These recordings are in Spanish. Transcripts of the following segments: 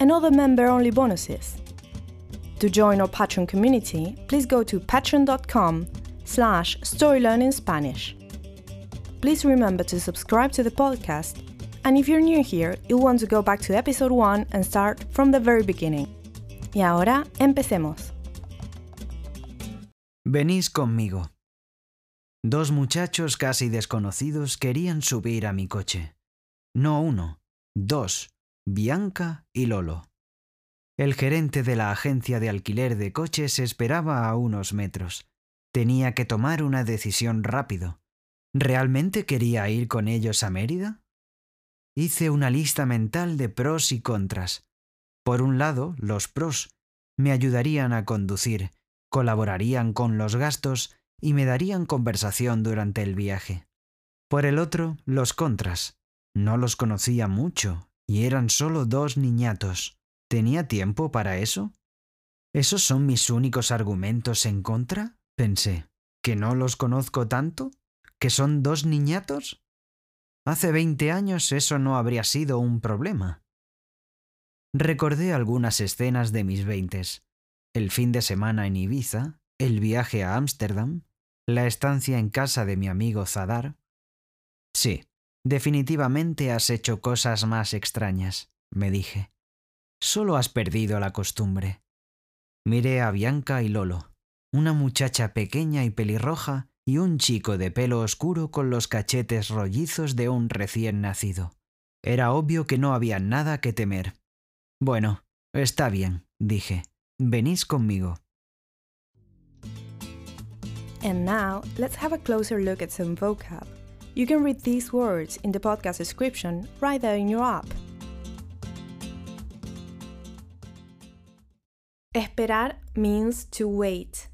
and other member-only bonuses. To join our Patreon community, please go to patreon.com slash storylearningspanish. Please remember to subscribe to the podcast, and if you're new here, you'll want to go back to episode 1 and start from the very beginning. Y ahora, empecemos. Venís conmigo. Dos muchachos casi desconocidos querían subir a mi coche. No uno, dos, Bianca y Lolo. El gerente de la agencia de alquiler de coches esperaba a unos metros. Tenía que tomar una decisión rápido. ¿Realmente quería ir con ellos a Mérida? Hice una lista mental de pros y contras. Por un lado, los pros me ayudarían a conducir, colaborarían con los gastos y me darían conversación durante el viaje. Por el otro, los contras. No los conocía mucho y eran solo dos niñatos. ¿Tenía tiempo para eso? ¿Esos son mis únicos argumentos en contra? pensé. ¿Que no los conozco tanto? ¿Que son dos niñatos? Hace veinte años eso no habría sido un problema. Recordé algunas escenas de mis veintes. El fin de semana en Ibiza, el viaje a Ámsterdam, la estancia en casa de mi amigo Zadar. Sí, definitivamente has hecho cosas más extrañas, me dije. Solo has perdido la costumbre. Miré a Bianca y Lolo, una muchacha pequeña y pelirroja y un chico de pelo oscuro con los cachetes rollizos de un recién nacido. Era obvio que no había nada que temer. Bueno, está bien, dije. Venís conmigo. Closer look at some. You can read these words in the podcast description right there in your app. Esperar means to wait.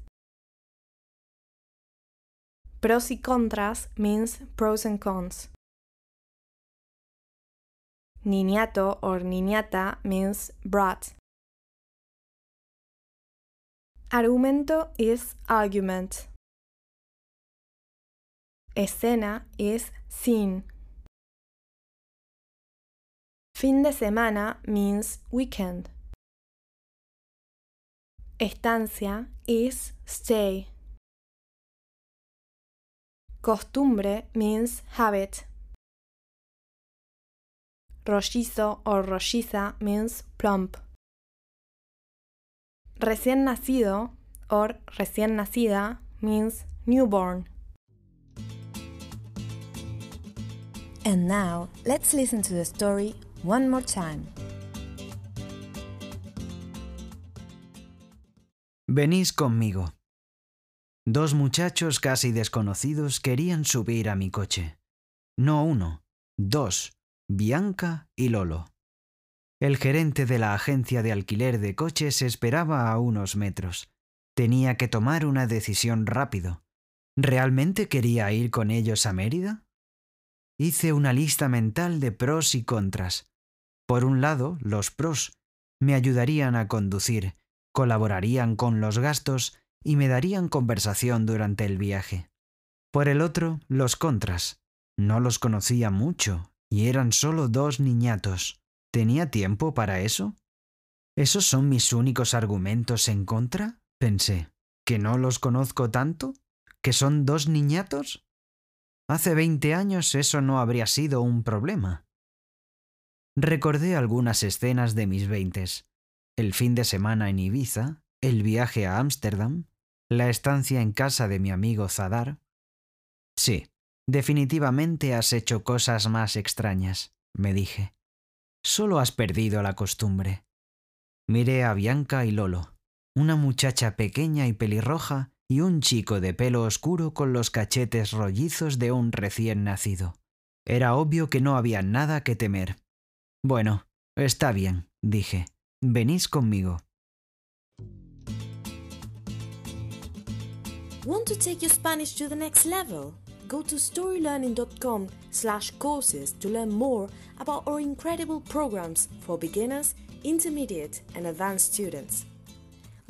Pros y contras means pros and cons. Niñato or niñata means brat. Argumento is argument. Escena is scene. Fin de semana means weekend. Estancia is stay. Costumbre means habit. Rollizo or rolliza means plump. Recién nacido or recién nacida means newborn. And now, let's listen to the story one more time. Venís conmigo. Dos muchachos casi desconocidos querían subir a mi coche. No uno, dos, Bianca y Lolo. El gerente de la agencia de alquiler de coches esperaba a unos metros. Tenía que tomar una decisión rápido. ¿Realmente quería ir con ellos a Mérida? Hice una lista mental de pros y contras. Por un lado, los pros me ayudarían a conducir, colaborarían con los gastos y me darían conversación durante el viaje. Por el otro, los contras. No los conocía mucho y eran solo dos niñatos. ¿Tenía tiempo para eso? ¿Esos son mis únicos argumentos en contra? pensé. ¿Que no los conozco tanto? ¿Que son dos niñatos? Hace veinte años eso no habría sido un problema. Recordé algunas escenas de mis veintes. El fin de semana en Ibiza, el viaje a Ámsterdam, la estancia en casa de mi amigo Zadar, Sí, definitivamente has hecho cosas más extrañas, me dije. Solo has perdido la costumbre. Miré a Bianca y Lolo, una muchacha pequeña y pelirroja y un chico de pelo oscuro con los cachetes rollizos de un recién nacido. Era obvio que no había nada que temer. Bueno, está bien, dije. Venís conmigo. Want to take your Spanish to the next level? Go to storylearning.com slash courses to learn more about our incredible programs for beginners, intermediate and advanced students.